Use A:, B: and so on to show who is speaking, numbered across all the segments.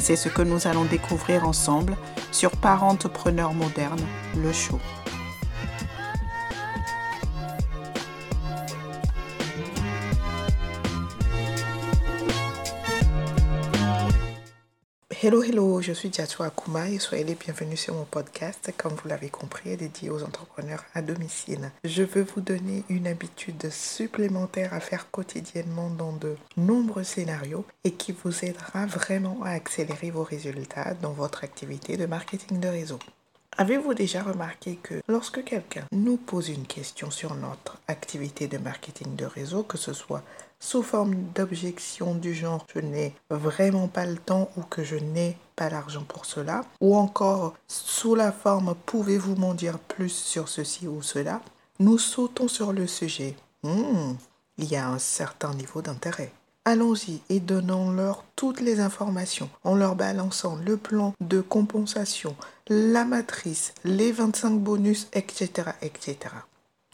A: C'est ce que nous allons découvrir ensemble sur Parentepreneur moderne, le show. Hello, hello, je suis Diatou Akuma et soyez les bienvenus sur mon podcast, comme vous l'avez compris, dédié aux entrepreneurs à domicile. Je veux vous donner une habitude supplémentaire à faire quotidiennement dans de nombreux scénarios et qui vous aidera vraiment à accélérer vos résultats dans votre activité de marketing de réseau. Avez-vous déjà remarqué que lorsque quelqu'un nous pose une question sur notre activité de marketing de réseau, que ce soit sous forme d'objection du genre je n'ai vraiment pas le temps ou que je n'ai pas l'argent pour cela, ou encore sous la forme pouvez-vous m'en dire plus sur ceci ou cela, nous sautons sur le sujet. Hmm, il y a un certain niveau d'intérêt. Allons-y et donnons-leur toutes les informations en leur balançant le plan de compensation, la matrice, les 25 bonus, etc. etc.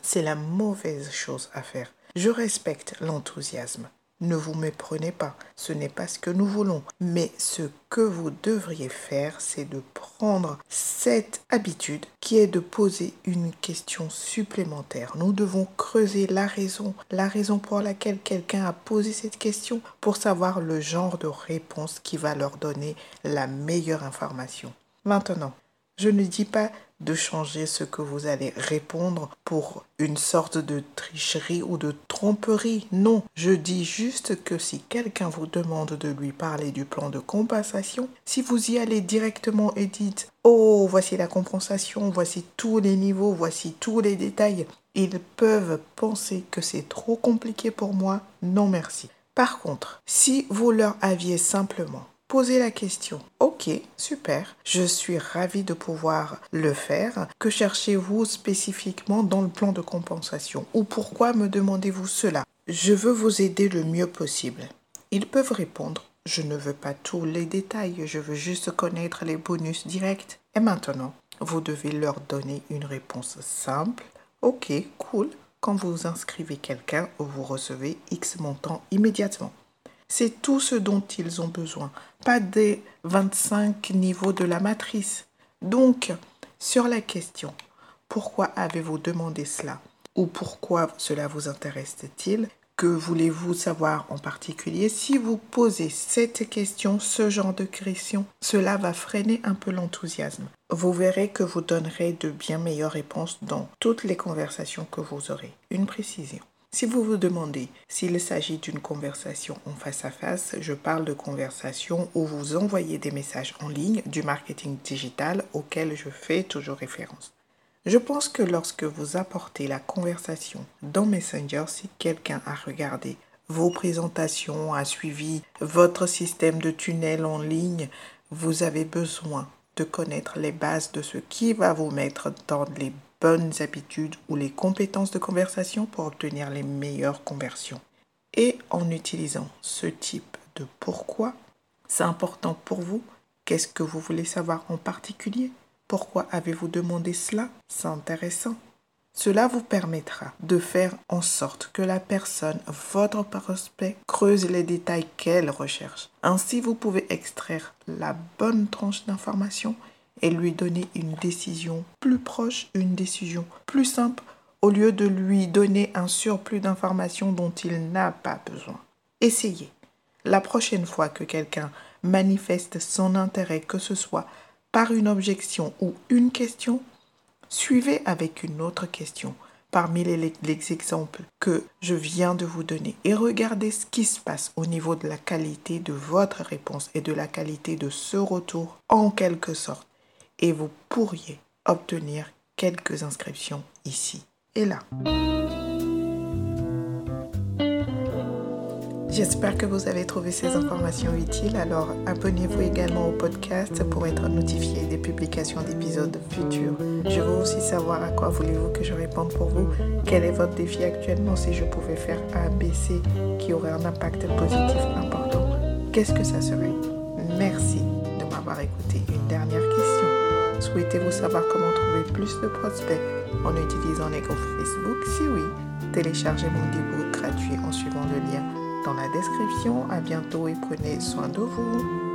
A: C'est la mauvaise chose à faire. Je respecte l'enthousiasme. Ne vous méprenez pas, ce n'est pas ce que nous voulons, mais ce que vous devriez faire, c'est de prendre cette habitude qui est de poser une question supplémentaire. Nous devons creuser la raison, la raison pour laquelle quelqu'un a posé cette question pour savoir le genre de réponse qui va leur donner la meilleure information. Maintenant, je ne dis pas de changer ce que vous allez répondre pour une sorte de tricherie ou de tromperie. Non, je dis juste que si quelqu'un vous demande de lui parler du plan de compensation, si vous y allez directement et dites Oh, voici la compensation, voici tous les niveaux, voici tous les détails, ils peuvent penser que c'est trop compliqué pour moi. Non, merci. Par contre, si vous leur aviez simplement Posez la question. Ok, super, je suis ravi de pouvoir le faire. Que cherchez-vous spécifiquement dans le plan de compensation? Ou pourquoi me demandez-vous cela? Je veux vous aider le mieux possible. Ils peuvent répondre. Je ne veux pas tous les détails, je veux juste connaître les bonus directs. Et maintenant, vous devez leur donner une réponse simple. Ok, cool. Quand vous inscrivez quelqu'un, vous recevez X montant immédiatement. C'est tout ce dont ils ont besoin, pas des 25 niveaux de la matrice. Donc, sur la question, pourquoi avez-vous demandé cela? Ou pourquoi cela vous intéresse-t-il? Que voulez-vous savoir en particulier? Si vous posez cette question, ce genre de question, cela va freiner un peu l'enthousiasme. Vous verrez que vous donnerez de bien meilleures réponses dans toutes les conversations que vous aurez. Une précision. Si vous vous demandez s'il s'agit d'une conversation en face à face, je parle de conversation où vous envoyez des messages en ligne du marketing digital auquel je fais toujours référence. Je pense que lorsque vous apportez la conversation dans Messenger, si quelqu'un a regardé vos présentations, a suivi votre système de tunnel en ligne, vous avez besoin de connaître les bases de ce qui va vous mettre dans les bonnes habitudes ou les compétences de conversation pour obtenir les meilleures conversions. Et en utilisant ce type de pourquoi, c'est important pour vous. Qu'est-ce que vous voulez savoir en particulier? Pourquoi avez-vous demandé cela? C'est intéressant. Cela vous permettra de faire en sorte que la personne, votre prospect, creuse les détails qu'elle recherche. Ainsi, vous pouvez extraire la bonne tranche d'information et lui donner une décision plus proche, une décision plus simple, au lieu de lui donner un surplus d'informations dont il n'a pas besoin. Essayez. La prochaine fois que quelqu'un manifeste son intérêt, que ce soit par une objection ou une question, suivez avec une autre question parmi les, les, exemples que je viens de vous donner et regardez ce qui se passe au niveau de la qualité de votre réponse et de la qualité de ce retour en quelque sorte et vous pourriez obtenir quelques inscriptions ici et là. J'espère que vous avez trouvé ces informations utiles. Alors abonnez-vous également au podcast pour être notifié des publications d'épisodes futurs. Je veux aussi savoir à quoi voulez-vous que je réponde pour vous. Quel est votre défi actuellement si je pouvais faire A, B, qui aurait un impact positif important? Qu'est-ce que ça serait? Merci de m'avoir écouté. Une dernière. Souhaitez-vous savoir comment trouver plus de prospects en utilisant les groupes Facebook? Si oui, téléchargez mon e gratuit en suivant le lien dans la description. À bientôt et prenez soin de vous.